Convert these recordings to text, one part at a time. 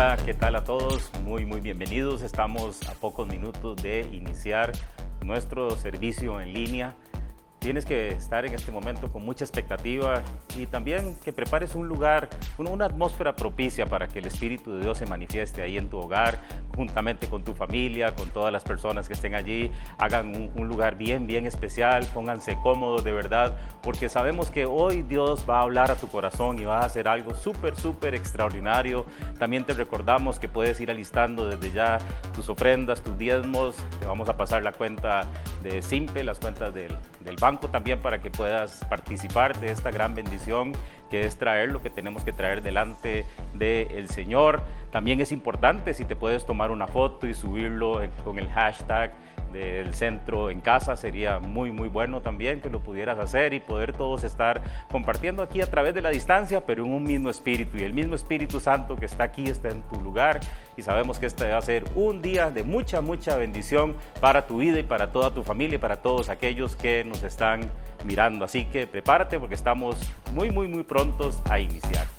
Hola, ¿qué tal a todos? Muy, muy bienvenidos. Estamos a pocos minutos de iniciar nuestro servicio en línea tienes que estar en este momento con mucha expectativa y también que prepares un lugar, una atmósfera propicia para que el Espíritu de Dios se manifieste ahí en tu hogar, juntamente con tu familia, con todas las personas que estén allí. Hagan un, lugar bien, bien especial, pónganse cómodos de verdad, porque sabemos que hoy Dios va a hablar a tu corazón y va a hacer algo súper, súper extraordinario. También te recordamos que puedes ir alistando desde ya tus ofrendas, tus diezmos. Te vamos a pasar la cuenta de Simple, las cuentas del, del banco también para que puedas participar de esta gran bendición que es traer lo que tenemos que traer delante del Señor. También es importante si te puedes tomar una foto y subirlo con el hashtag del centro en casa, sería muy, muy bueno también que lo pudieras hacer y poder todos estar compartiendo aquí a través de la distancia, pero en un mismo espíritu. Y el mismo Espíritu Santo que está aquí está en tu lugar y sabemos que este va a ser un día de mucha, mucha bendición para tu vida y para toda tu familia y para todos aquellos que nos están mirando. Así que prepárate porque estamos muy, muy, muy prontos a iniciar.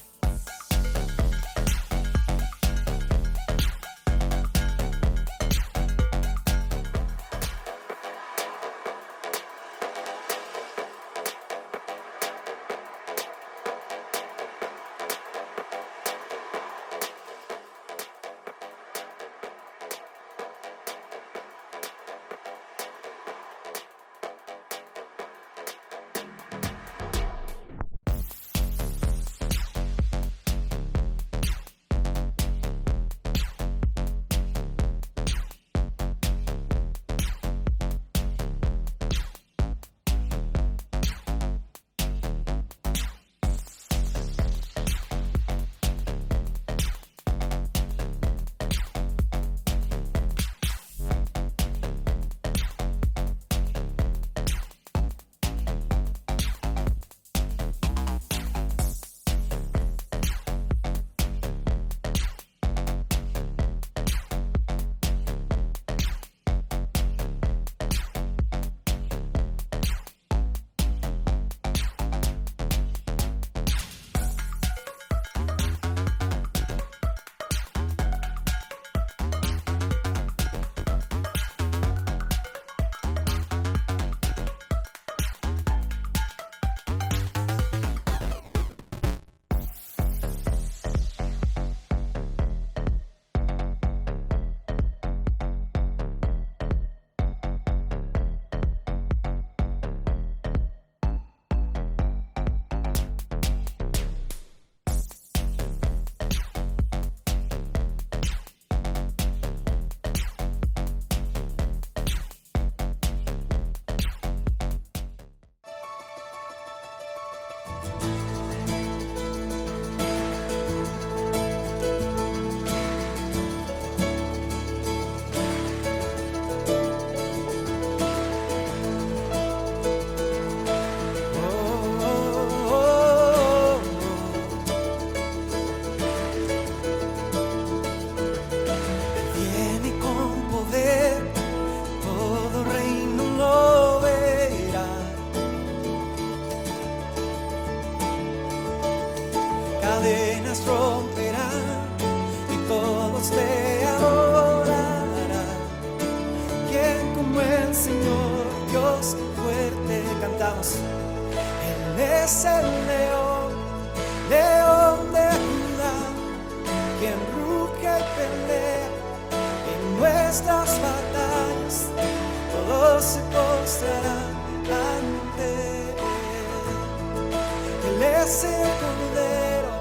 ese cordero,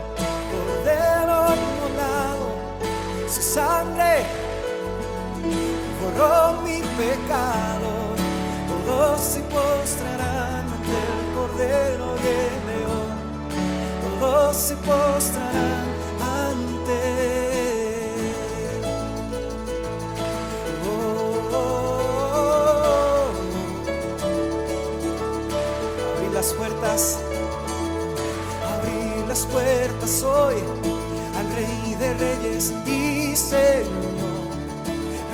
cordero inmolado, su sangre borró mi pecado. Todos se postrarán ante el cordero y el león, todos se postrarán.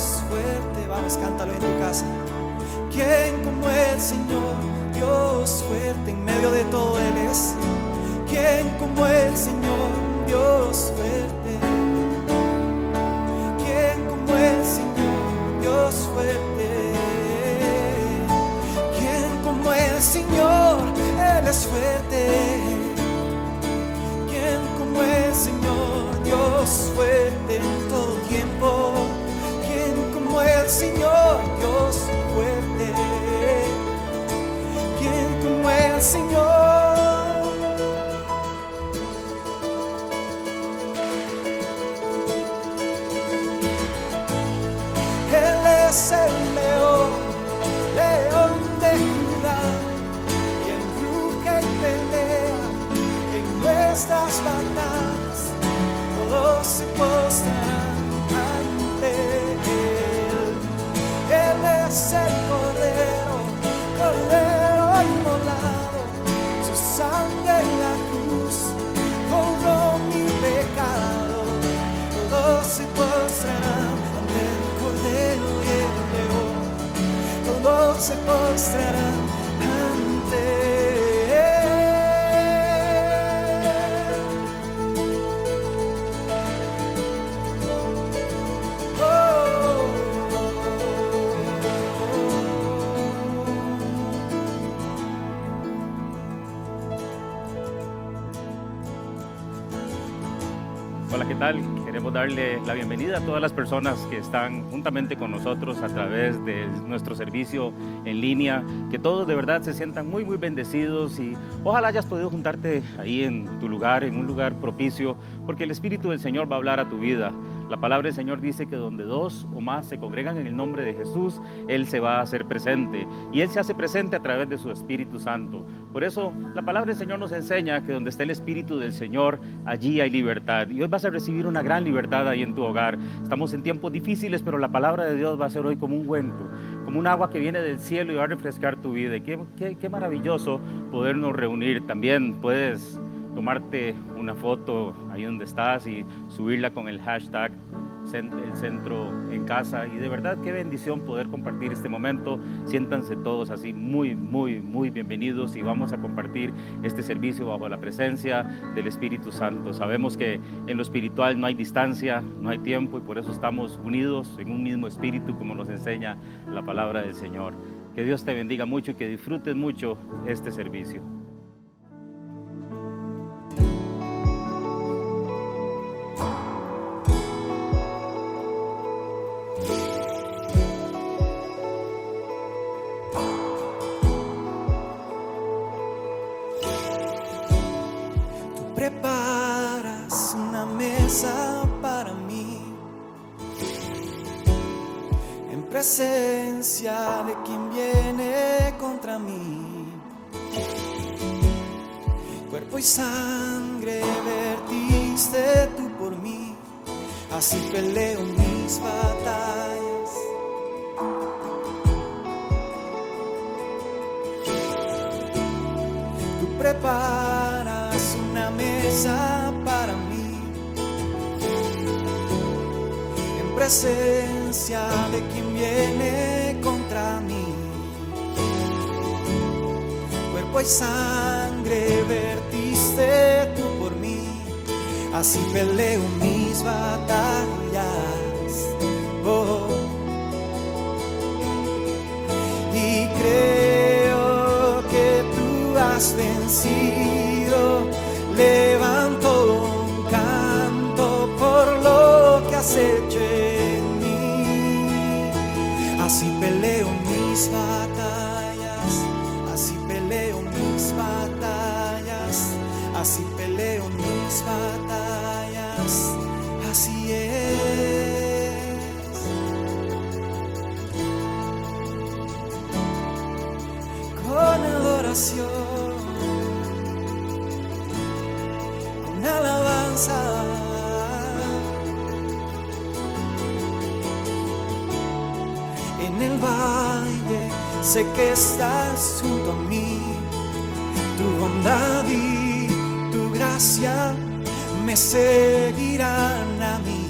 Dios fuerte? Vamos, cántalo en tu casa. ¿Quién como el Señor, Dios fuerte en medio de todo el es? ¿Quién como el Señor, Dios fuerte? ¿Quién como el Señor, Dios fuerte? ¿Quién como el Señor, Él es fuerte? ¿Quién como el Señor, Dios fuerte Señor, Dios fuerte? ¿Quién como el Señor? Todos Darle la bienvenida a todas las personas que están juntamente con nosotros a través de nuestro servicio en línea, que todos de verdad se sientan muy, muy bendecidos y ojalá hayas podido juntarte ahí en tu lugar, en un lugar propicio, porque el Espíritu del Señor va a hablar a tu vida. La palabra del Señor dice que donde dos o más se congregan en el nombre de Jesús, Él se va a hacer presente. Y Él se hace presente a través de su Espíritu Santo. Por eso la palabra del Señor nos enseña que donde está el Espíritu del Señor, allí hay libertad. Y hoy vas a recibir una gran libertad ahí en tu hogar. Estamos en tiempos difíciles, pero la palabra de Dios va a ser hoy como un cuento, como un agua que viene del cielo y va a refrescar tu vida. Y qué, maravilloso podernos reunir. También puedes tomarte una foto ahí donde estás y subirla con el hashtag el centro en casa. Y de verdad qué bendición poder compartir este momento. Siéntanse todos así muy muy muy bienvenidos y vamos a compartir este servicio bajo la presencia del Espíritu Santo. Sabemos que en lo espiritual no hay distancia no hay tiempo y por eso estamos unidos en un mismo espíritu como nos enseña la palabra del Señor. Que Dios te bendiga mucho y que disfrutes mucho este servicio presencia de quien viene contra mí. Cuerpo y sangre vertiste tú por mí, así peleo mis batallas. Tú preparas una mesa para mí en presencia de quien viene contra mí. Cuerpo y sangre vertiste tú por mí, así peleo mis batallas. Oh. Y creo que tú has vencido mis batallas, que estás junto a mí, tu bondad y tu gracia me seguirán a mí.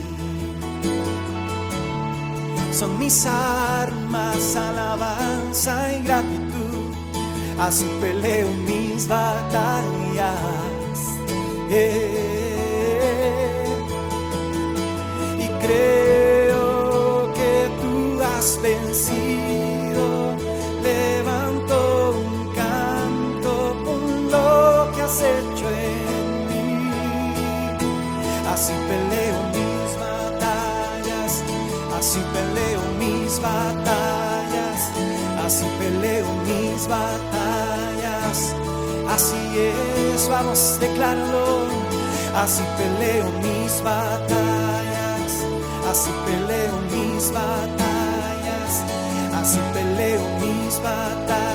Son mis armas, alabanza y gratitud, así peleo mis batallas. Eh, y creo que tú has vencido. Batallas, así peleo mis batallas. Así es, vamos, decláralo. Así peleo mis batallas, así peleo mis batallas, así peleo mis batallas.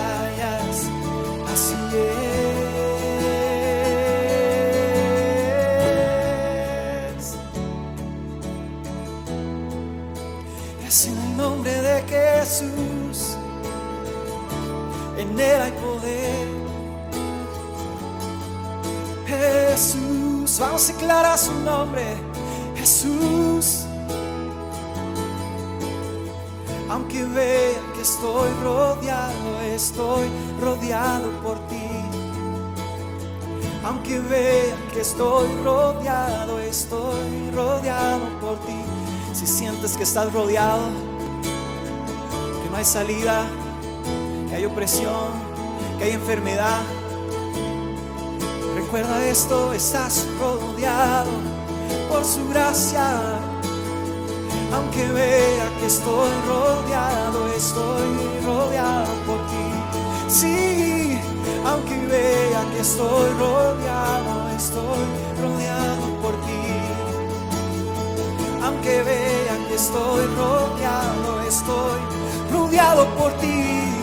Él hay poder. Jesús, vamos a declarar su nombre, Jesús. Aunque vea que estoy rodeado, estoy rodeado por ti. Aunque vea que estoy rodeado, estoy rodeado por ti. Si sientes que estás rodeado, que no hay salida, hay opresión, que hay enfermedad, recuerda esto, estás rodeado por su gracia. Aunque vea que estoy rodeado, estoy rodeado por ti. Sí, aunque vea que estoy rodeado, estoy rodeado por ti. Aunque vea que estoy rodeado, estoy rodeado por ti.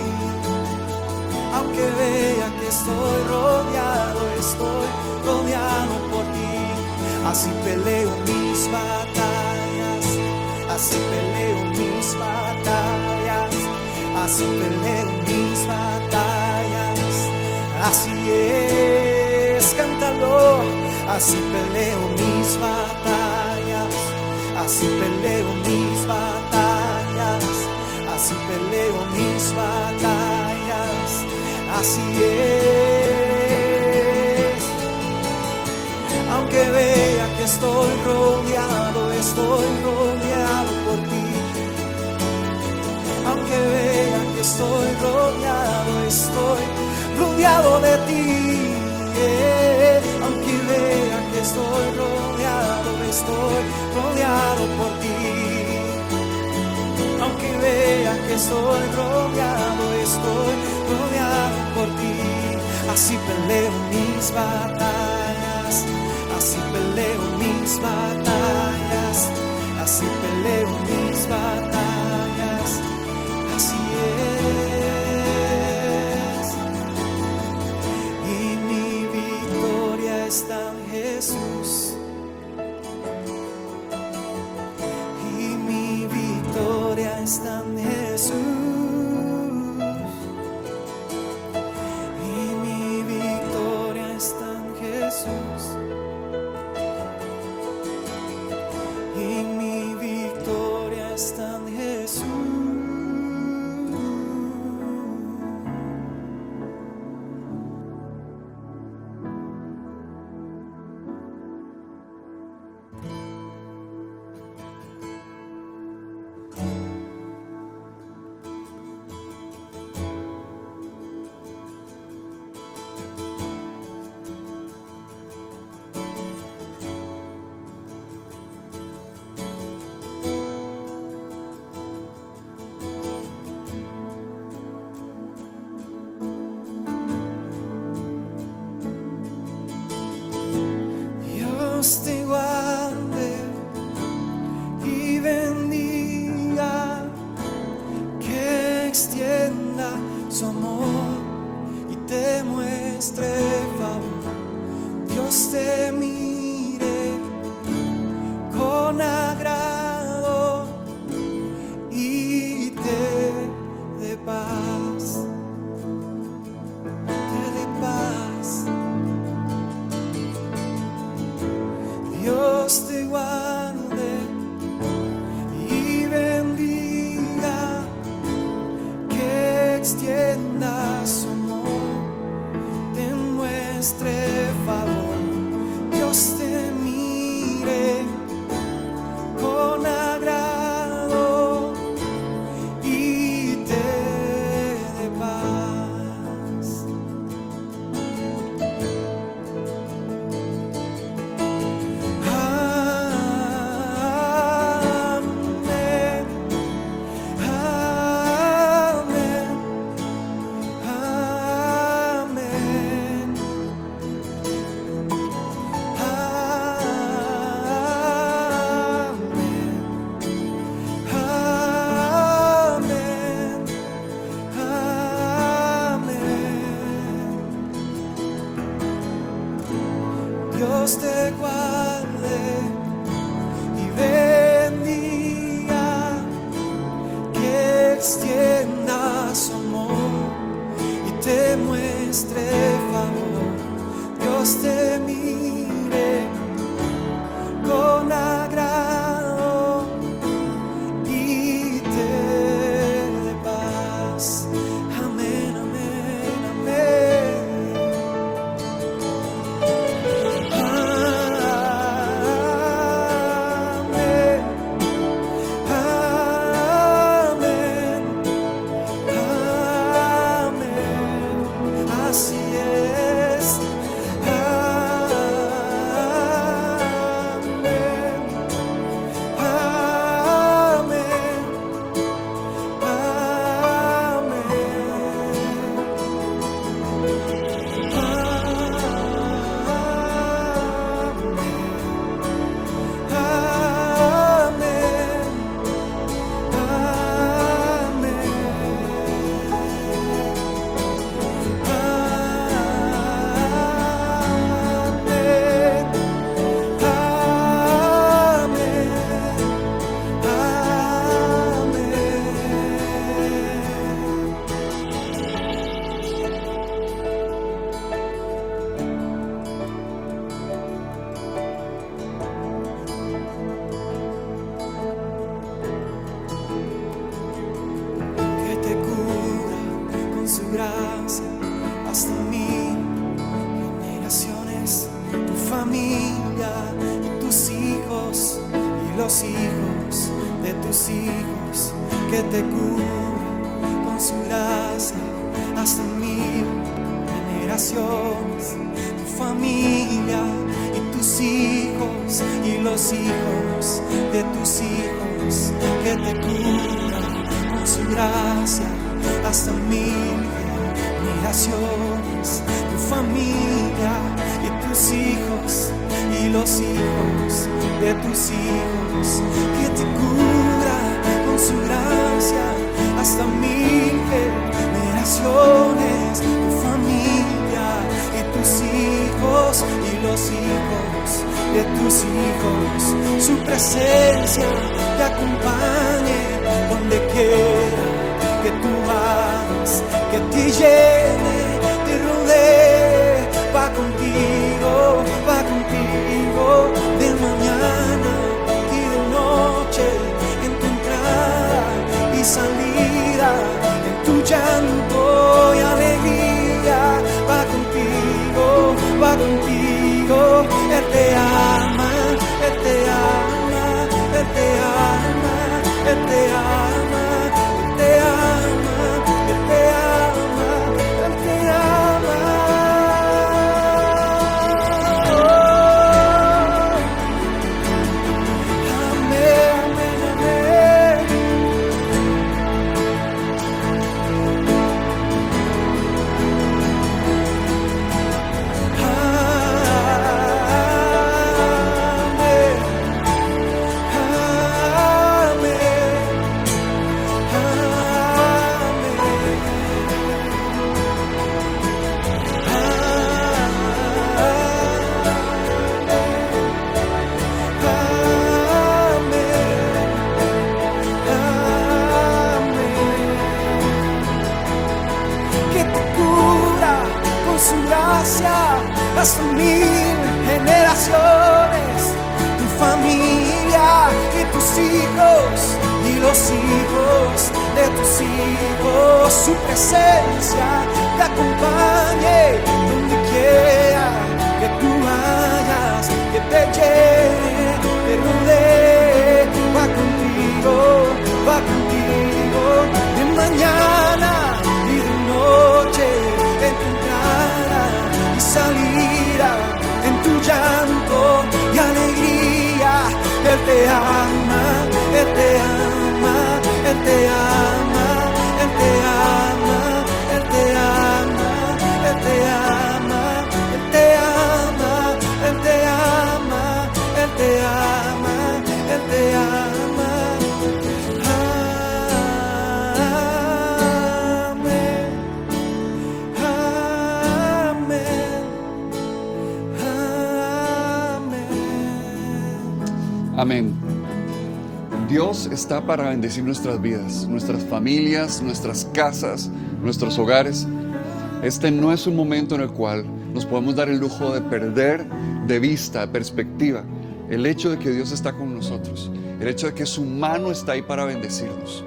Aunque vea que estoy rodeado, estoy rodeado por ti. Así peleo mis batallas, así peleo mis batallas, así peleo mis batallas. Así es, cántalo, así peleo mis batallas, así peleo mis batallas, así peleo mis batallas, así es. Aunque vea que estoy rodeado, estoy rodeado por ti. Aunque vea que estoy rodeado, estoy rodeado de ti. Aunque vea que estoy rodeado, estoy rodeado por ti. Aunque vea que estoy rodeado, estoy rodeado por ti. Así peleo mis batallas, así peleo mis batallas, Amén. Dios está para bendecir nuestras vidas, nuestras familias, nuestras casas, nuestros hogares. Este no es un momento en el cual nos podemos dar el lujo de perder de vista, de perspectiva, el hecho de que Dios está con nosotros, el hecho de que su mano está ahí para bendecirnos,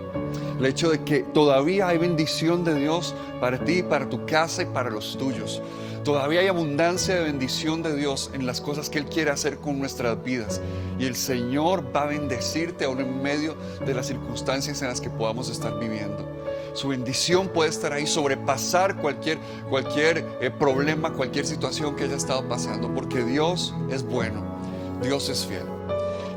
el hecho de que todavía hay bendición de Dios para ti, para tu casa y para los tuyos. Todavía hay abundancia de bendición de Dios en las cosas que Él quiere hacer con nuestras vidas. Y el Señor va a bendecirte aún en medio de las circunstancias en las que podamos estar viviendo. Su bendición puede estar ahí, sobrepasar cualquier, cualquier eh, problema, cualquier situación que haya estado pasando, porque Dios es bueno, Dios es fiel.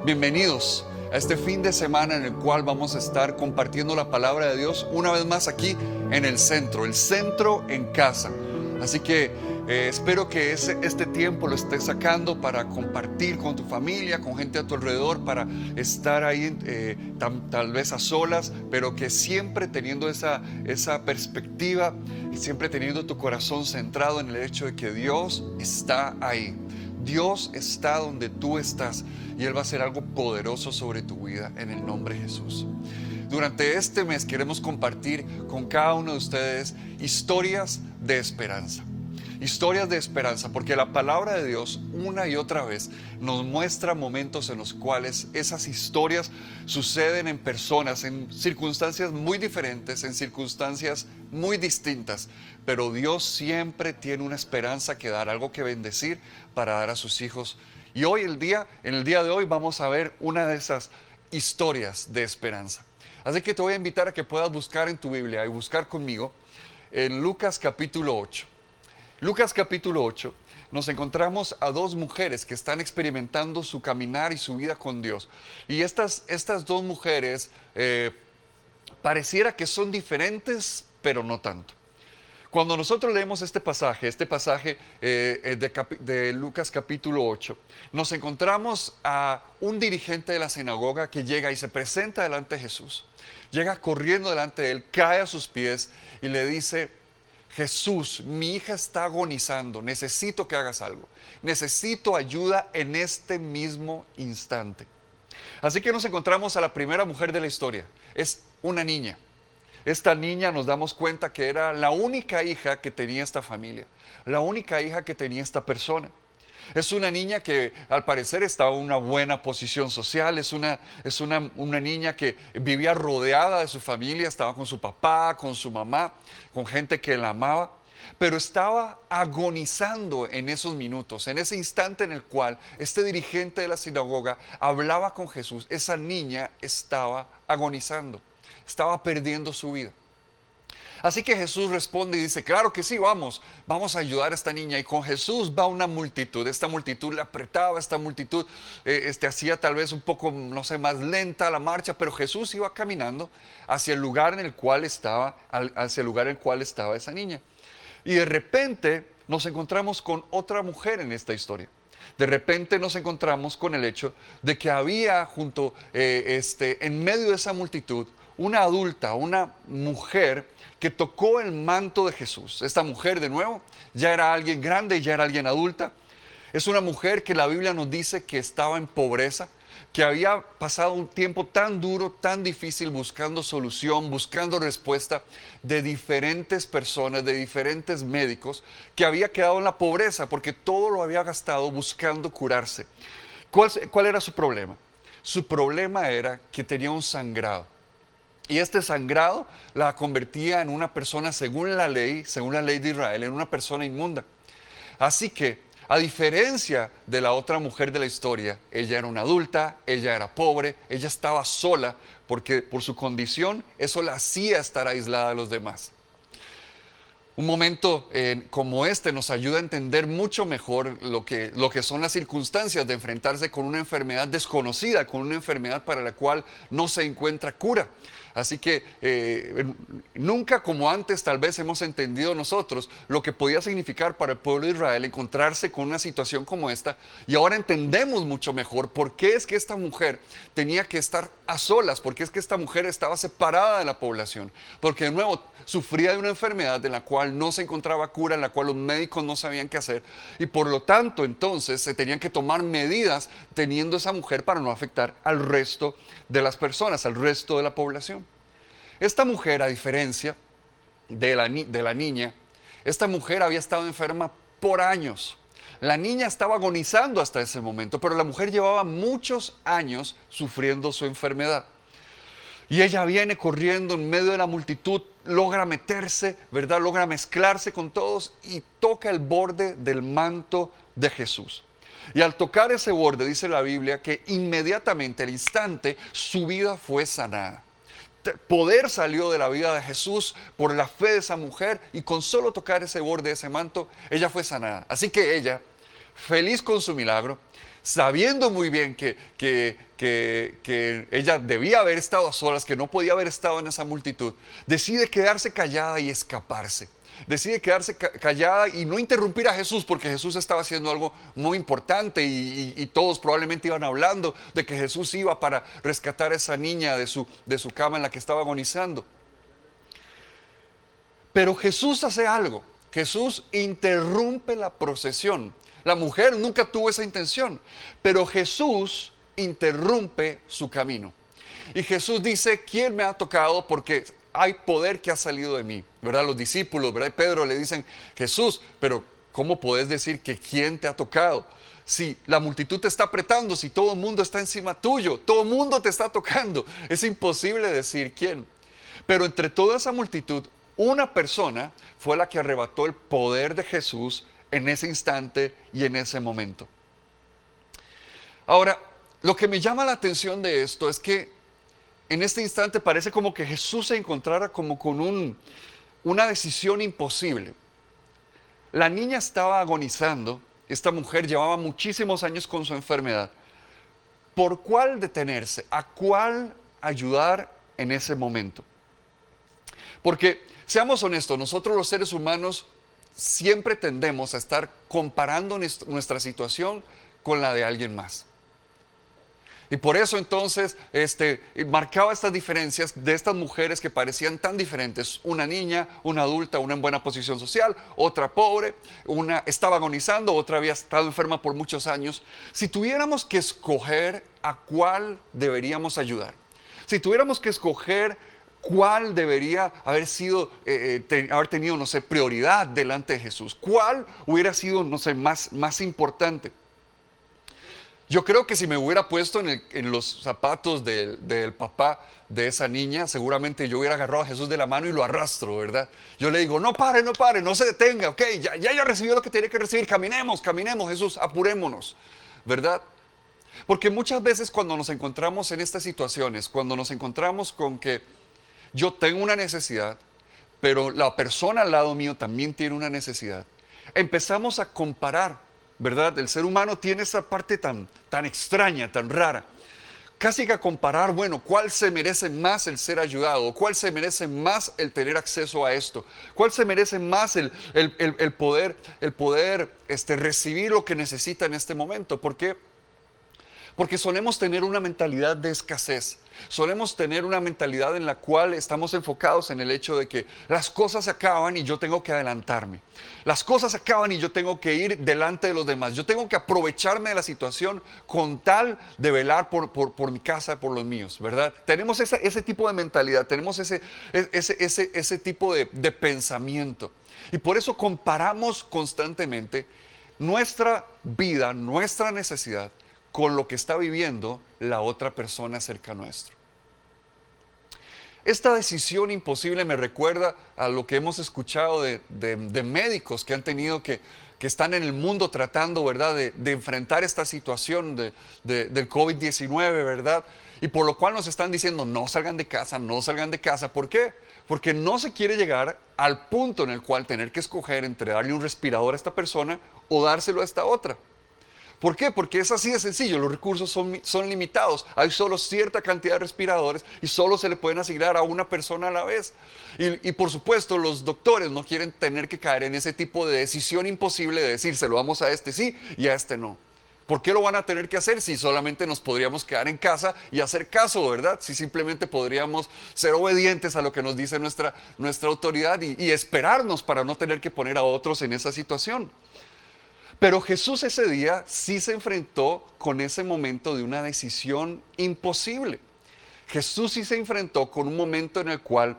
Bienvenidos a este fin de semana en el cual vamos a estar compartiendo la palabra de Dios una vez más aquí en el centro, el centro en casa. Así que eh, espero que ese- este tiempo lo estés sacando para compartir con tu familia, con gente a tu alrededor, para estar ahí eh, tal vez a solas, pero que siempre teniendo esa, esa perspectiva y siempre teniendo tu corazón centrado en el hecho de que Dios está ahí. Dios está donde tú estás y Él va a hacer algo poderoso sobre tu vida en el nombre de Jesús. Durante este mes queremos compartir con cada uno de ustedes historias de esperanza. Historias de esperanza, porque la palabra de Dios una y otra vez nos muestra momentos en los cuales esas historias suceden en personas, en circunstancias muy diferentes, en circunstancias muy distintas, pero Dios siempre tiene una esperanza que dar, algo que bendecir para dar a sus hijos. Y hoy el día, en el día de hoy vamos a ver una de esas historias de esperanza. Así que te voy a invitar a que puedas buscar en tu Biblia y buscar conmigo en Lucas capítulo 8. Lucas capítulo 8 nos encontramos a dos mujeres que están experimentando su caminar y su vida con Dios. Y estas, estas dos mujeres eh, pareciera que son diferentes, pero no tanto. Cuando nosotros leemos este pasaje, este pasaje eh, eh, de, de, Lucas capítulo 8, nos encontramos a un dirigente de la sinagoga que llega y se presenta delante de Jesús. Llega corriendo delante de él, cae a sus pies y le dice, Jesús, mi hija está agonizando, necesito que hagas algo, necesito ayuda en este mismo instante. Así que nos encontramos a la primera mujer de la historia, es una niña. Esta niña nos damos cuenta que era la única hija que tenía esta familia, la única hija que tenía esta persona. Es una niña que al parecer estaba en una buena posición social, es, una, es una, una, niña que vivía rodeada de su familia, estaba con su papá, con su mamá, con gente que la amaba, pero estaba agonizando en esos minutos, en ese instante en el cual este dirigente de la sinagoga hablaba con Jesús, esa niña estaba agonizando estaba perdiendo su vida. Así que Jesús responde y dice, claro que sí, vamos, vamos a ayudar a esta niña. Y con Jesús va una multitud, esta multitud le apretaba, esta multitud eh, este, hacía tal vez un poco, no sé, más lenta la marcha, pero Jesús iba caminando hacia el lugar en el cual estaba, hacia el lugar en el cual estaba esa niña. Y de repente nos encontramos con otra mujer en esta historia de repente nos encontramos con el hecho de que había junto, eh, este, en medio de esa multitud, una adulta, una mujer que tocó el manto de Jesús. Esta mujer, de nuevo, ya era alguien grande, ya era alguien adulta. Es una mujer que la Biblia nos dice que estaba en pobreza, que había pasado un tiempo tan duro, tan difícil, buscando solución, buscando respuesta de diferentes personas, de diferentes médicos, que había quedado en la pobreza porque todo lo había gastado buscando curarse. ¿Cuál, era su problema? Su problema era que tenía un sangrado y este sangrado la convertía en una persona, según la ley, según la ley de Israel, en una persona inmunda. Así que, a diferencia de la otra mujer de la historia, ella era una adulta, ella era pobre, ella estaba sola, porque por su condición eso la hacía estar aislada de los demás. Un momento eh, como este nos ayuda a entender mucho mejor lo que, lo que son las circunstancias de enfrentarse con una enfermedad desconocida, con una enfermedad para la cual no se encuentra cura. Así que eh, nunca como antes tal vez hemos entendido nosotros lo que podía significar para el pueblo de Israel encontrarse con una situación como esta y ahora entendemos mucho mejor por qué es que esta mujer tenía que estar a solas, por qué es que esta mujer estaba separada de la población, porque de nuevo sufría de una enfermedad de la cual no se encontraba cura, en la cual los médicos no sabían qué hacer y por lo tanto entonces se tenían que tomar medidas teniendo esa mujer para no afectar al resto de las personas, al resto de la población. Esta mujer, a diferencia de la, de la niña, esta mujer había estado enferma por años. La niña estaba agonizando hasta ese momento, pero la mujer llevaba muchos años sufriendo su enfermedad. Y ella viene corriendo en medio de la multitud, logra meterse, ¿verdad? Logra mezclarse con todos y toca el borde del manto de Jesús. Y al tocar ese borde, dice la Biblia, que inmediatamente, al instante, su vida fue sanada. Poder salió de la vida de Jesús por la fe de esa mujer y con solo tocar ese borde, ese manto, ella fue sanada. Así que ella, feliz con su milagro, sabiendo muy bien que, que, que, ella debía haber estado a solas, que no podía haber estado en esa multitud, decide quedarse callada y escaparse decide quedarse callada y no interrumpir a Jesús porque Jesús estaba haciendo algo muy importante y, todos probablemente iban hablando de que Jesús iba para rescatar a esa niña de su, de su cama en la que estaba agonizando. Pero Jesús hace algo. Jesús interrumpe la procesión. La mujer nunca tuvo esa intención, pero Jesús interrumpe su camino. Y Jesús dice, ¿quién me ha tocado? Porque hay poder que ha salido de mí, ¿verdad? Los discípulos, ¿verdad? Pedro le dicen, Jesús, pero ¿cómo puedes decir que quién te ha tocado? Si la multitud te está apretando, si todo el mundo está encima tuyo, todo el mundo te está tocando, es imposible decir quién. Pero entre toda esa multitud, una persona fue la que arrebató el poder de Jesús en ese instante y en ese momento. Ahora, lo que me llama la atención de esto es que en este instante parece como que Jesús se encontrara como con un, una decisión imposible. La niña estaba agonizando, esta mujer llevaba muchísimos años con su enfermedad. ¿Por cuál detenerse? ¿A cuál ayudar en ese momento? Porque, seamos honestos, nosotros los seres humanos siempre tendemos a estar comparando nuestra situación con la de alguien más. Y por eso entonces este, marcaba estas diferencias de estas mujeres que parecían tan diferentes. Una niña, una adulta, una en buena posición social, otra pobre, una estaba agonizando, otra había estado enferma por muchos años. Si tuviéramos que escoger a cuál deberíamos ayudar, si tuviéramos que escoger cuál debería haber sido, eh, eh, haber tenido, no sé, prioridad delante de Jesús, cuál hubiera sido, no sé, más, más importante. Yo creo que si me hubiera puesto en, los zapatos del, papá de esa niña, seguramente yo hubiera agarrado a Jesús de la mano y lo arrastro, ¿verdad? Yo le digo, no pare, no pare, no se detenga, ok, ya, ya, ya recibió lo que tiene que recibir, caminemos, caminemos, Jesús, apurémonos, ¿verdad? Porque muchas veces cuando nos encontramos en estas situaciones, cuando nos encontramos con que yo tengo una necesidad, pero la persona al lado mío también tiene una necesidad, empezamos a comparar ¿verdad? El ser humano tiene esa parte tan, tan extraña, tan rara. Casi que a comparar, bueno, ¿cuál se merece más el ser ayudado? ¿Cuál se merece más el tener acceso a esto? ¿Cuál se merece más el, poder, el poder este, recibir lo que necesita en este momento? ¿Por qué? Porque solemos tener una mentalidad de escasez. Solemos tener una mentalidad en la cual estamos enfocados en el hecho de que las cosas acaban y yo tengo que adelantarme. Las cosas acaban y yo tengo que ir delante de los demás. Yo tengo que aprovecharme de la situación con tal de velar por, por, mi casa, por los míos, ¿verdad? Tenemos ese, ese tipo de mentalidad, tenemos ese, ese, ese, ese tipo de, de pensamiento. Y por eso comparamos constantemente nuestra vida, nuestra necesidad con lo que está viviendo la otra persona cerca nuestro. Esta decisión imposible me recuerda a lo que hemos escuchado de, médicos que han tenido que, que están en el mundo tratando, ¿verdad?, de, enfrentar esta situación del COVID-19, ¿verdad? Y por lo cual nos están diciendo, no salgan de casa, no salgan de casa. ¿Por qué? Porque no se quiere llegar al punto en el cual tener que escoger entre darle un respirador a esta persona o dárselo a esta otra. ¿Por qué? Porque es así de sencillo, los recursos son, son limitados, hay solo cierta cantidad de respiradores y solo se le pueden asignar a una persona a la vez. Y, por supuesto los doctores no quieren tener que caer en ese tipo de decisión imposible de decir, se lo vamos a este sí y a este no. ¿Por qué lo van a tener que hacer si solamente nos podríamos quedar en casa y hacer caso, verdad? Si simplemente podríamos ser obedientes a lo que nos dice nuestra, nuestra autoridad y esperarnos para no tener que poner a otros en esa situación. Pero Jesús ese día sí se enfrentó con ese momento de una decisión imposible. Jesús sí se enfrentó con un momento en el cual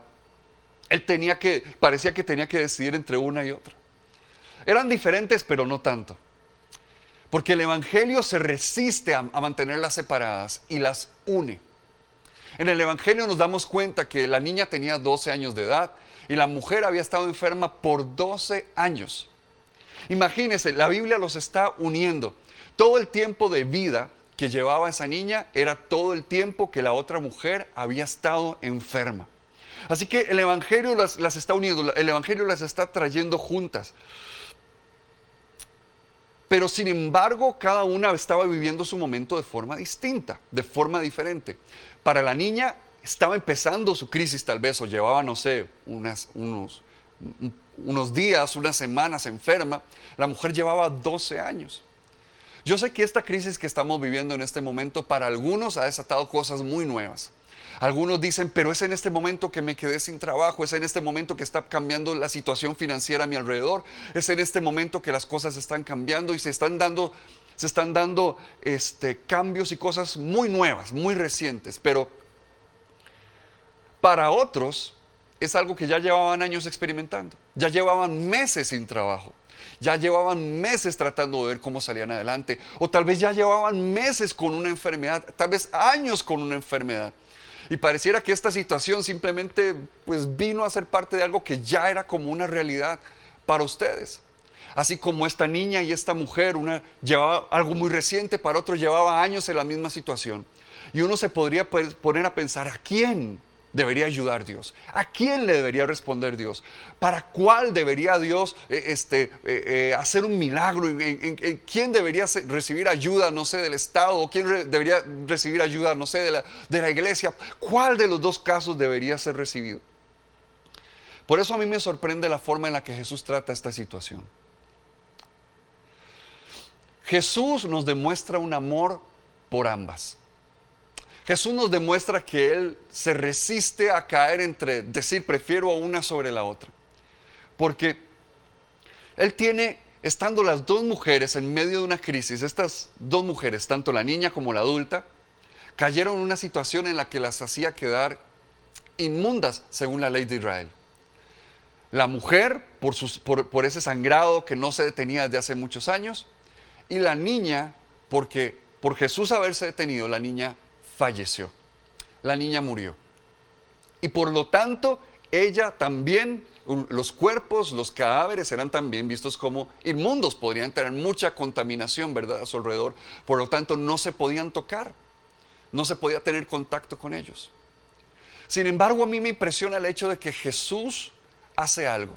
él tenía que, parecía que tenía que decidir entre una y otra. Eran diferentes, pero no tanto. Porque el Evangelio se resiste a, a mantenerlas separadas y las une. En el Evangelio nos damos cuenta que la niña tenía 12 años de edad y la mujer había estado enferma por 12 años. Imagínense, la Biblia los está uniendo. Todo el tiempo de vida que llevaba esa niña era todo el tiempo que la otra mujer había estado enferma. Así que el Evangelio las, está uniendo, el Evangelio las está trayendo juntas. Pero sin embargo, cada una estaba viviendo su momento de forma distinta, de forma diferente. Para la niña estaba empezando su crisis tal vez, o llevaba, no sé, unas, unos, unos días, unas semanas enferma. La mujer llevaba 12 años. Yo sé que esta crisis que estamos viviendo en este momento para algunos ha desatado cosas muy nuevas. Algunos dicen, pero es en este momento que me quedé sin trabajo, es en este momento que está cambiando la situación financiera a mi alrededor, es en este momento que las cosas están cambiando y se están dando, se están dando este, cambios y cosas muy nuevas, muy recientes. Pero para otros, es algo que ya llevaban años experimentando, ya llevaban meses sin trabajo, Ya llevaban meses tratando de ver cómo salían adelante. O tal vez ya llevaban meses con una enfermedad, tal vez años con una enfermedad. Y pareciera que esta situación simplemente pues vino a ser parte de algo que ya era como una realidad para ustedes. Así como esta niña y esta mujer, una llevaba algo muy reciente, para otro llevaba años en la misma situación. Y uno se podría poner a pensar, ¿a quién debería ayudar Dios? ¿A quién le debería responder Dios? ¿Para cuál debería Dios eh, este, eh, eh, hacer un milagro? ¿En, quién debería recibir ayuda, no sé, del Estado? ¿O quién debería recibir ayuda, no sé, de la, de la iglesia? ¿Cuál de los dos casos debería ser recibido? Por eso a mí me sorprende la forma en la que Jesús trata esta situación. Jesús nos demuestra un amor por ambas. Jesús nos demuestra que Él se resiste a caer entre decir prefiero a una sobre la otra. Porque Él tiene, estando las dos mujeres en medio de una crisis, estas dos mujeres, tanto la niña como la adulta, cayeron en una situación en la que las hacía quedar inmundas según la ley de Israel. La mujer por, ese sangrado que no se detenía desde hace muchos años y la niña porque por Jesús haberse detenido, la niña falleció. La niña murió. Y por lo tanto, ella también, los cuerpos, los cadáveres eran también vistos como inmundos, podrían tener mucha contaminación, ¿verdad?, a su alrededor. Por lo tanto, no se podían tocar, no se podía tener contacto con ellos. Sin embargo, a mí me impresiona el hecho de que Jesús hace algo.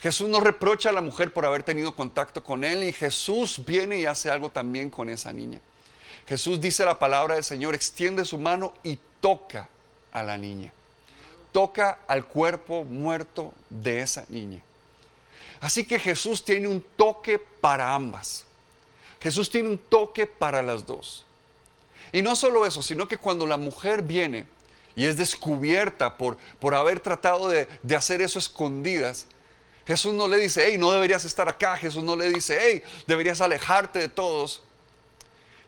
Jesús no reprocha a la mujer por haber tenido contacto con él y Jesús viene y hace algo también con esa niña. Jesús dice la palabra del Señor, extiende su mano y toca a la niña. Toca al cuerpo muerto de esa niña. Así que Jesús tiene un toque para ambas. Jesús tiene un toque para las dos. Y no solo eso, sino que cuando la mujer viene y es descubierta por, por haber tratado de, de hacer eso escondidas, Jesús no le dice, hey, no deberías estar acá. Jesús no le dice, hey, deberías alejarte de todos.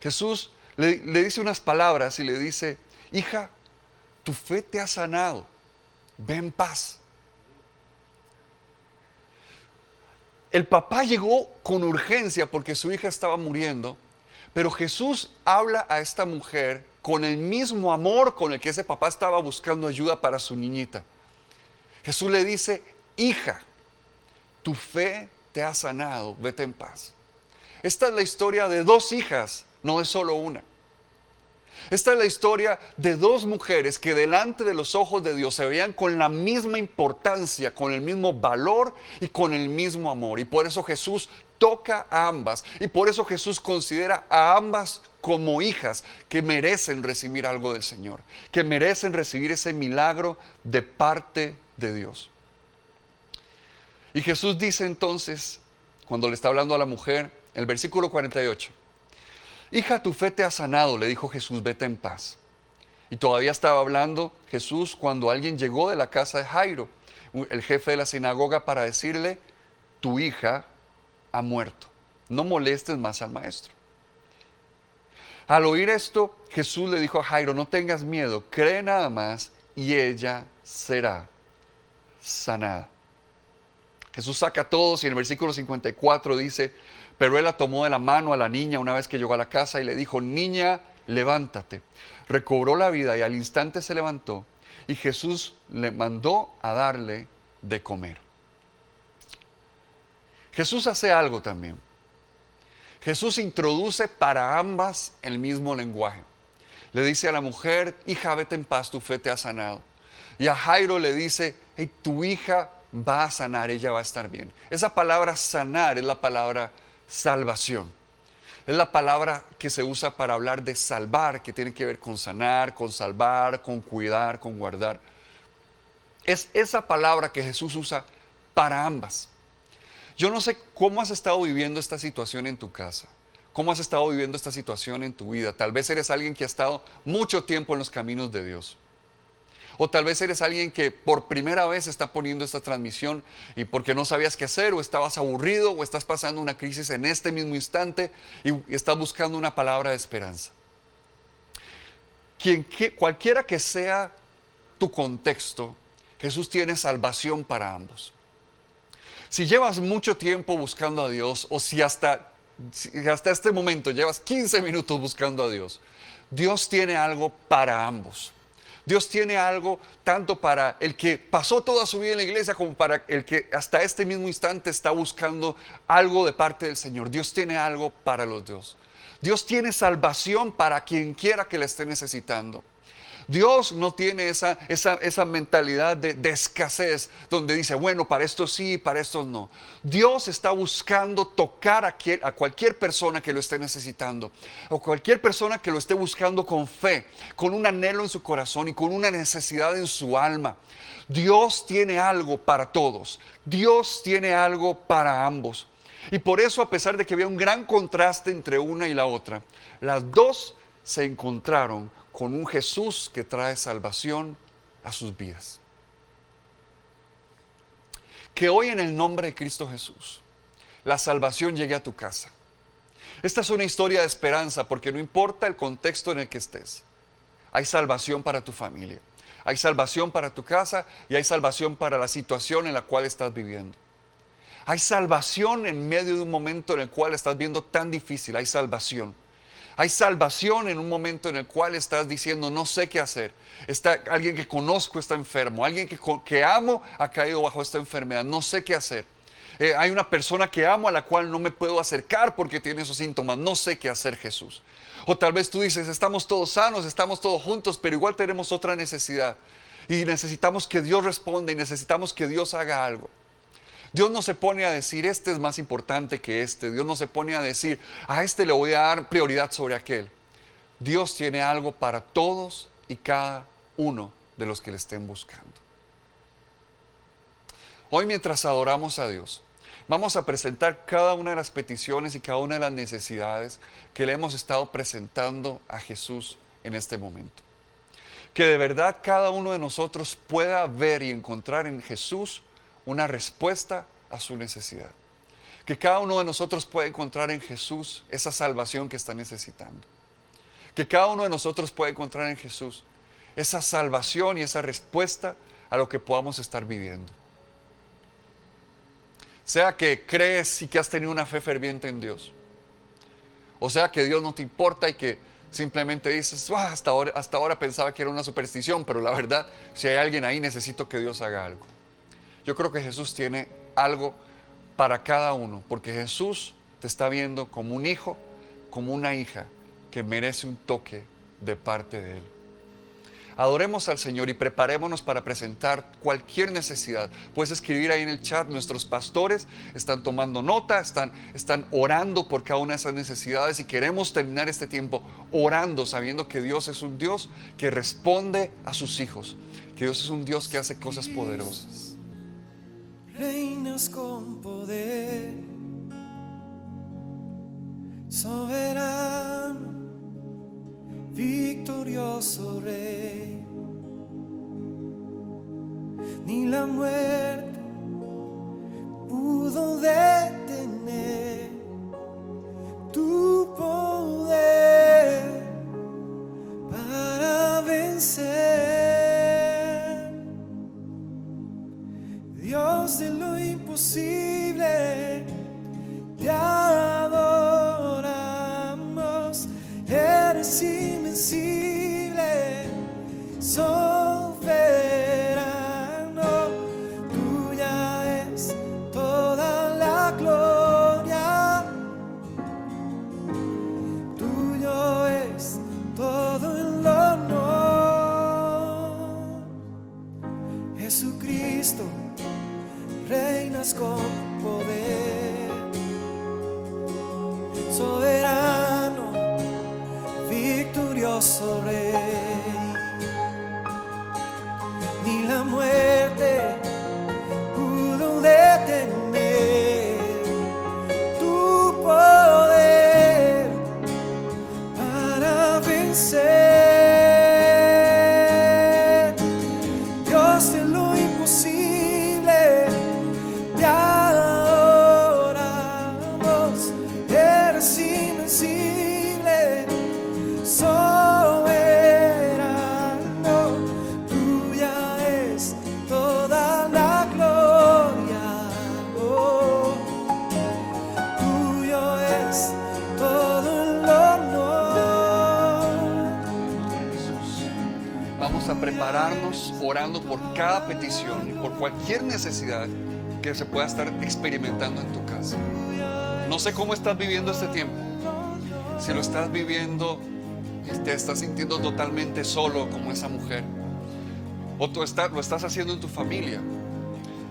Jesús le, dice unas palabras y le dice, hija, tu fe te ha sanado, ve en paz. El papá llegó con urgencia porque su hija estaba muriendo, pero Jesús habla a esta mujer con el mismo amor con el que ese papá estaba buscando ayuda para su niñita. Jesús le dice, hija, tu fe te ha sanado, vete en paz. Esta es la historia de dos hijas no es solo una. Esta es la historia de dos mujeres que delante de los ojos de Dios se veían con la misma importancia, con el mismo valor y con el mismo amor. Y por eso Jesús toca a ambas. Y por eso Jesús considera a ambas como hijas que merecen recibir algo del Señor, que merecen recibir ese milagro de parte de Dios. Y Jesús dice entonces, cuando le está hablando a la mujer, el versículo 48, Hija, tu fe te ha sanado, le dijo Jesús, vete en paz. Y todavía estaba hablando Jesús cuando alguien llegó de la casa de Jairo, el jefe de la sinagoga, para decirle, tu hija ha muerto, no molestes más al maestro. Al oír esto, Jesús le dijo a Jairo, no tengas miedo, cree nada más y ella será sanada. Jesús saca a todos y en el versículo 54 dice, pero él la tomó de la mano a la niña una vez que llegó a la casa y le dijo, niña, levántate. Recobró la vida y al instante se levantó y Jesús le mandó a darle de comer. Jesús hace algo también. Jesús introduce para ambas el mismo lenguaje. Le dice a la mujer, hija, vete en paz, tu fe te ha sanado. Y a Jairo le dice, hey, tu hija va a sanar, ella va a estar bien. Esa palabra sanar es la palabra salvación. Es la palabra que se usa para hablar de salvar, que tiene que ver con sanar, con salvar, con cuidar, con guardar. Es esa palabra que Jesús usa para ambas. Yo no sé cómo has estado viviendo esta situación en tu casa, cómo has estado viviendo esta situación en tu vida. Tal vez eres alguien que ha estado mucho tiempo en los caminos de Dios. O tal vez eres alguien que por primera vez está poniendo esta transmisión y porque no sabías qué hacer o estabas aburrido o estás pasando una crisis en este mismo instante y estás buscando una palabra de esperanza. Quien, cualquiera que sea tu contexto, Jesús tiene salvación para ambos. Si llevas mucho tiempo buscando a Dios o si hasta, si hasta este momento llevas 15 minutos buscando a Dios, Dios tiene algo para ambos. Dios tiene algo tanto para el que pasó toda su vida en la iglesia como para el que hasta este mismo instante está buscando algo de parte del Señor. Dios tiene algo para los dos. Dios tiene salvación para quien quiera que le esté necesitando. Dios no tiene esa, esa, mentalidad de, escasez donde dice, bueno, para esto sí, para esto no. Dios está buscando tocar a, a cualquier persona que lo esté necesitando o cualquier persona que lo esté buscando con fe, con un anhelo en su corazón y con una necesidad en su alma. Dios tiene algo para todos. Dios tiene algo para ambos. Y por eso, a pesar de que había un gran contraste entre una y la otra, las dos se encontraron con un Jesús que trae salvación a sus vidas. Que hoy en el nombre de Cristo Jesús, la salvación llegue a tu casa. Esta es una historia de esperanza porque no importa el contexto en el que estés, hay salvación para tu familia, hay salvación para tu casa y hay salvación para la situación en la cual estás viviendo. Hay salvación en medio de un momento en el cual estás viendo tan difícil, hay salvación. Hay salvación en un momento en el cual estás diciendo, no sé qué hacer. Está, alguien que conozco está enfermo, alguien que, que amo ha caído bajo esta enfermedad, no sé qué hacer. Eh, hay una persona que amo a la cual no me puedo acercar porque tiene esos síntomas, no sé qué hacer Jesús. O tal vez tú dices, estamos todos sanos, estamos todos juntos, pero igual tenemos otra necesidad. Y necesitamos que Dios responda y necesitamos que Dios haga algo. Dios no se pone a decir, este es más importante que este. Dios no se pone a decir, a este le voy a dar prioridad sobre aquel. Dios tiene algo para todos y cada uno de los que le estén buscando. Hoy mientras adoramos a Dios, vamos a presentar cada una de las peticiones y cada una de las necesidades que le hemos estado presentando a Jesús en este momento. Que de verdad cada uno de nosotros pueda ver y encontrar en Jesús una respuesta a su necesidad. Que cada uno de nosotros pueda encontrar en Jesús esa salvación que está necesitando. Que cada uno de nosotros pueda encontrar en Jesús esa salvación y esa respuesta a lo que podamos estar viviendo. Sea que crees y que has tenido una fe ferviente en Dios. O sea que Dios no te importa y que simplemente dices, hasta, ahora, hasta ahora pensaba que era una superstición, pero la verdad, si hay alguien ahí, necesito que Dios haga algo. Yo creo que Jesús tiene algo para cada uno, porque Jesús te está viendo como un hijo, como una hija que merece un toque de parte de Él. Adoremos al Señor y preparémonos para presentar cualquier necesidad. Puedes escribir ahí en el chat, nuestros pastores están tomando nota, están, están orando por cada una de esas necesidades y queremos terminar este tiempo orando, sabiendo que Dios es un Dios que responde a sus hijos, que Dios es un Dios que hace cosas poderosas reinas con poder, soberano, victorioso rey. Ni la muerte pudo detener tu poder imposible, te vencer. Que se pueda estar experimentando en tu casa. No sé cómo estás viviendo este tiempo. Si lo estás viviendo te estás sintiendo totalmente solo como esa mujer. O tú lo estás haciendo en tu familia.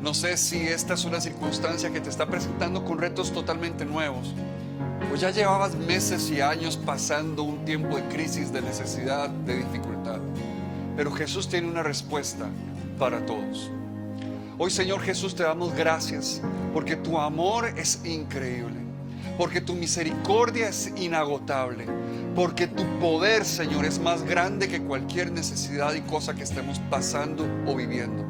No sé si esta es una circunstancia que te está presentando con retos totalmente nuevos. O ya llevabas meses y años pasando un tiempo de crisis, de necesidad, de dificultad. Pero Jesús tiene una respuesta para todos. Hoy Señor Jesús te damos gracias porque tu amor es increíble, porque tu misericordia es inagotable, porque tu poder Señor es más grande que cualquier necesidad y cosa que estemos pasando o viviendo.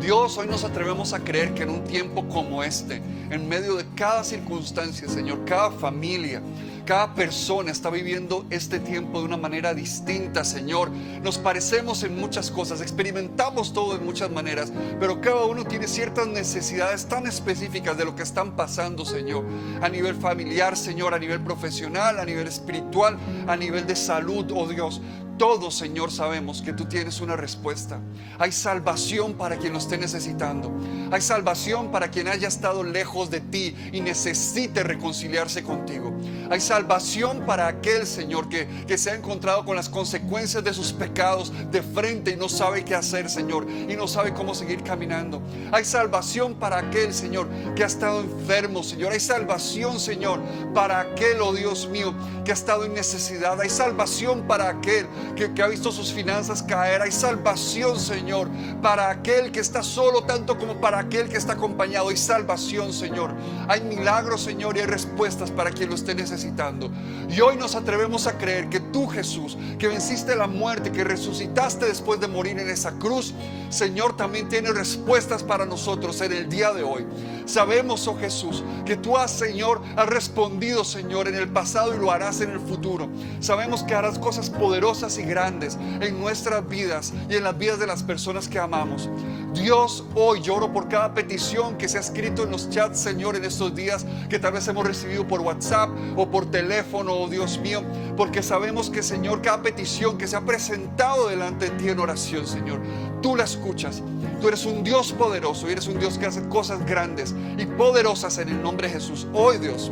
Dios, hoy nos atrevemos a creer que en un tiempo como este, en medio de cada circunstancia, Señor, cada familia, cada persona está viviendo este tiempo de una manera distinta, Señor. Nos parecemos en muchas cosas, experimentamos todo en muchas maneras, pero cada uno tiene ciertas necesidades tan específicas de lo que están pasando, Señor. A nivel familiar, Señor, a nivel profesional, a nivel espiritual, a nivel de salud, oh Dios todos, Señor, sabemos que tú tienes una respuesta. Hay salvación para quien lo esté necesitando. Hay salvación para quien haya estado lejos de ti y necesite reconciliarse contigo. Hay salvación para aquel, Señor, que, que se ha encontrado con las consecuencias de sus pecados de frente y no sabe qué hacer, Señor, y no sabe cómo seguir caminando. Hay salvación para aquel, Señor, que ha estado enfermo, Señor. Hay salvación, Señor, para aquel, oh Dios mío, que ha estado en necesidad. Hay salvación para aquel que, ha visto sus finanzas caer. Hay salvación, Señor, para aquel que está solo, tanto como para aquel que está acompañado. Hay salvación, Señor. Hay milagros, Señor, y hay respuestas para quien lo esté necesitando. Y hoy nos atrevemos a creer que tú, Jesús, que venciste la muerte, que resucitaste después de morir en esa cruz, Señor, también tiene respuestas para nosotros en el día de hoy. Sabemos, oh Jesús, que tú has, Señor, has respondido, Señor, en el pasado y lo harás en el futuro. Sabemos que harás cosas poderosas y grandes en nuestras vidas y en las vidas de las personas que amamos. Dios, hoy lloro por cada petición que se ha escrito en los chats, Señor, en estos días que tal vez hemos recibido por WhatsApp o por teléfono, oh Dios mío, porque sabemos que, Señor, cada petición que se ha presentado delante de ti en oración, Señor, tú la escuchas. Tú eres un Dios poderoso y eres un Dios que hace cosas grandes y poderosas en el nombre de Jesús. Hoy, Dios,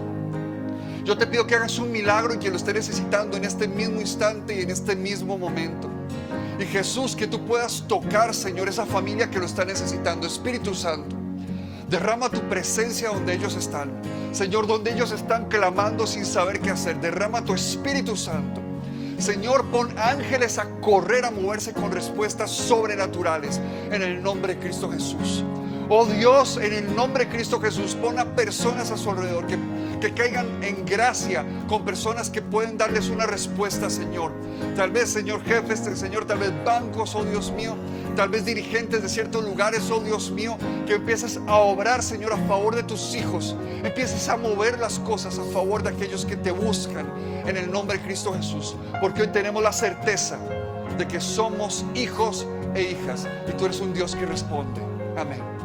yo te pido que hagas un milagro y que lo esté necesitando en este mismo instante y en este mismo momento. Y Jesús, que tú puedas tocar, Señor, esa familia que lo está necesitando. Espíritu Santo, derrama tu presencia donde ellos están. Señor, donde ellos están clamando sin saber qué hacer. Derrama tu Espíritu Santo. Señor, pon ángeles a correr, a moverse con respuestas sobrenaturales en el nombre de Cristo Jesús. Oh Dios, en el nombre de Cristo Jesús, pon a personas a su alrededor que, que caigan en gracia con personas que pueden darles una respuesta, Señor. Tal vez, Señor, jefes, Señor, tal vez bancos, oh Dios mío, tal vez dirigentes de ciertos lugares, oh Dios mío, que empieces a obrar, Señor, a favor de tus hijos. Empieces a mover las cosas a favor de aquellos que te buscan en el nombre de Cristo Jesús. Porque hoy tenemos la certeza de que somos hijos e hijas y tú eres un Dios que responde. Amén.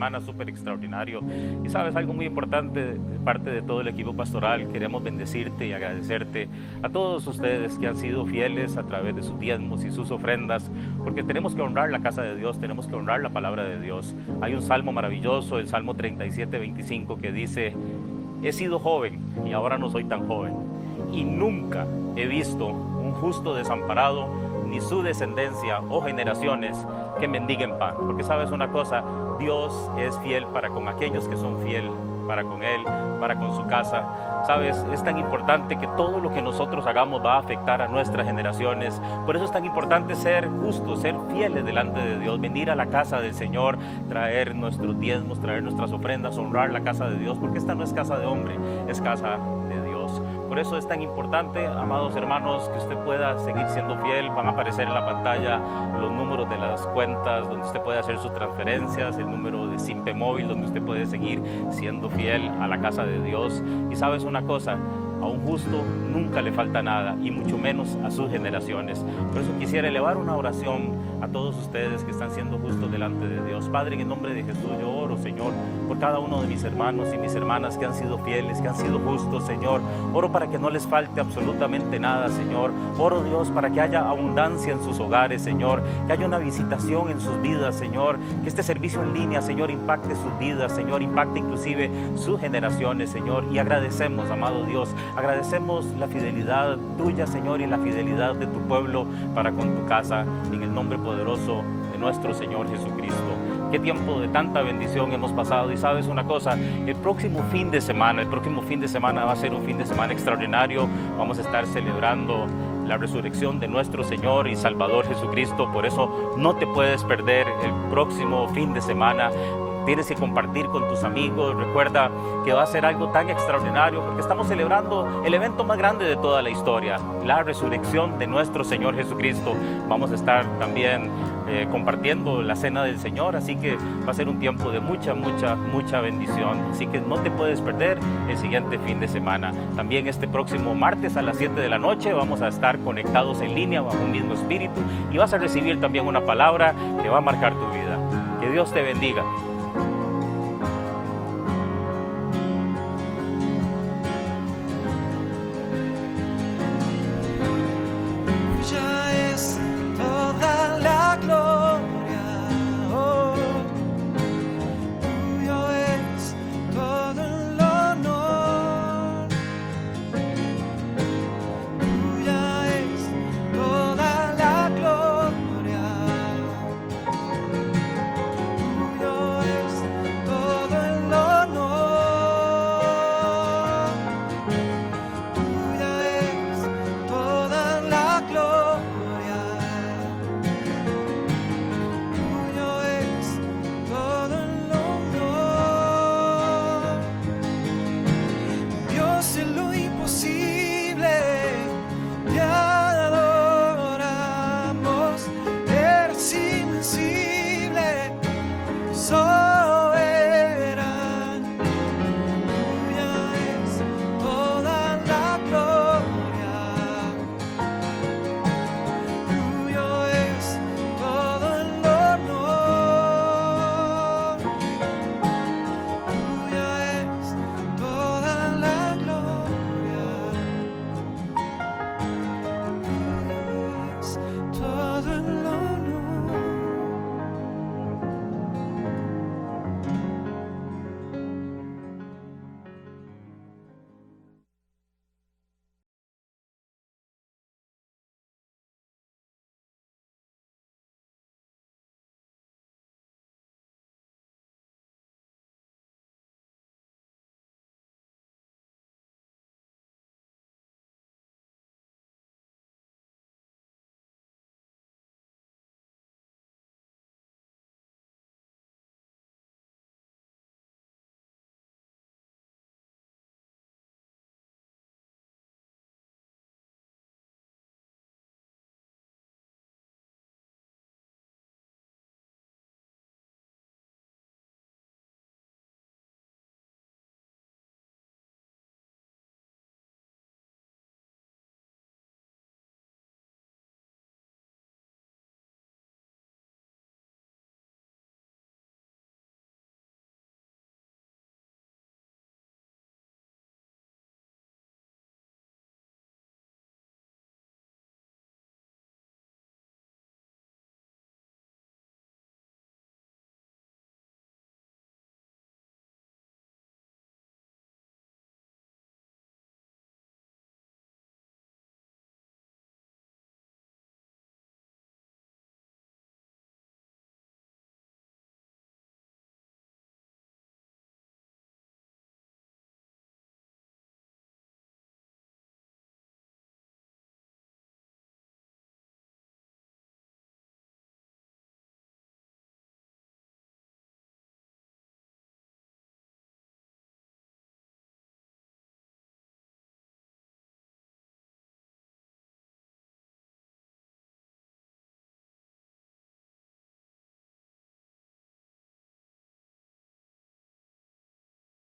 Semana súper extraordinario. Y sabes, algo muy importante de parte de todo el equipo pastoral, queremos bendecirte y agradecerte a todos ustedes que han sido fieles a través de sus diezmos y sus ofrendas, porque tenemos que honrar la casa de Dios, tenemos que honrar la palabra de Dios. Hay un salmo maravilloso, el Salmo 37, 25, que dice, he sido joven y ahora no soy tan joven, y nunca he visto un justo desamparado, ni su descendencia o generaciones que mendiguen Porque sabes una cosa, Dios es fiel para con aquellos que son fiel para con Él, para con su casa. Sabes, es tan importante que todo lo que nosotros hagamos va a afectar a nuestras generaciones. Por eso es tan importante ser justos, ser fieles delante de Dios, venir a la casa del Señor, traer nuestros diezmos, traer nuestras ofrendas, honrar la casa de Dios, porque esta no es casa de hombre, es casa de Dios. Por eso es tan importante, amados hermanos, que usted pueda seguir siendo fiel. Van a aparecer en la pantalla los números de las cuentas donde usted puede hacer sus transferencias, el número de Simpe Móvil donde usted puede seguir siendo fiel a la casa de Dios. Y sabes una cosa, a un justo nunca le falta nada y mucho menos a sus generaciones. Por eso quisiera elevar una oración a todos ustedes que están siendo justos delante de Dios. Padre, en el nombre de Jesús yo oro, Señor, por cada uno de mis hermanos y mis hermanas que han sido fieles, que han sido justos, Señor. Oro para que no les falte absolutamente nada, Señor. Oro, Dios, para que haya abundancia en sus hogares, Señor. Que haya una visitación en sus vidas, Señor. Que este servicio en línea, Señor, impacte sus vidas, Señor. Impacte inclusive sus generaciones, Señor. Y agradecemos, amado Dios, agradecemos la fidelidad tuya, Señor, y la fidelidad de tu pueblo para con tu casa. En el nombre poderoso de nuestro Señor Jesucristo. Qué tiempo de tanta bendición hemos pasado. Y sabes una cosa, el próximo fin de semana, el próximo fin de semana va a ser un fin de semana extraordinario. Vamos a estar celebrando la resurrección de nuestro Señor y Salvador Jesucristo. Por eso no te puedes perder el próximo fin de semana tienes que compartir con tus amigos. Recuerda que va a ser algo tan extraordinario porque estamos celebrando el evento más grande de toda la historia, la resurrección de nuestro Señor Jesucristo. Vamos a estar también eh, compartiendo la cena del Señor, así que va a ser un tiempo de mucha, mucha, mucha bendición. Así que no te puedes perder el siguiente fin de semana. También este próximo martes a las 7 de la noche vamos a estar conectados en línea bajo un mismo espíritu y vas a recibir también una palabra que va a marcar tu vida. Que Dios te bendiga.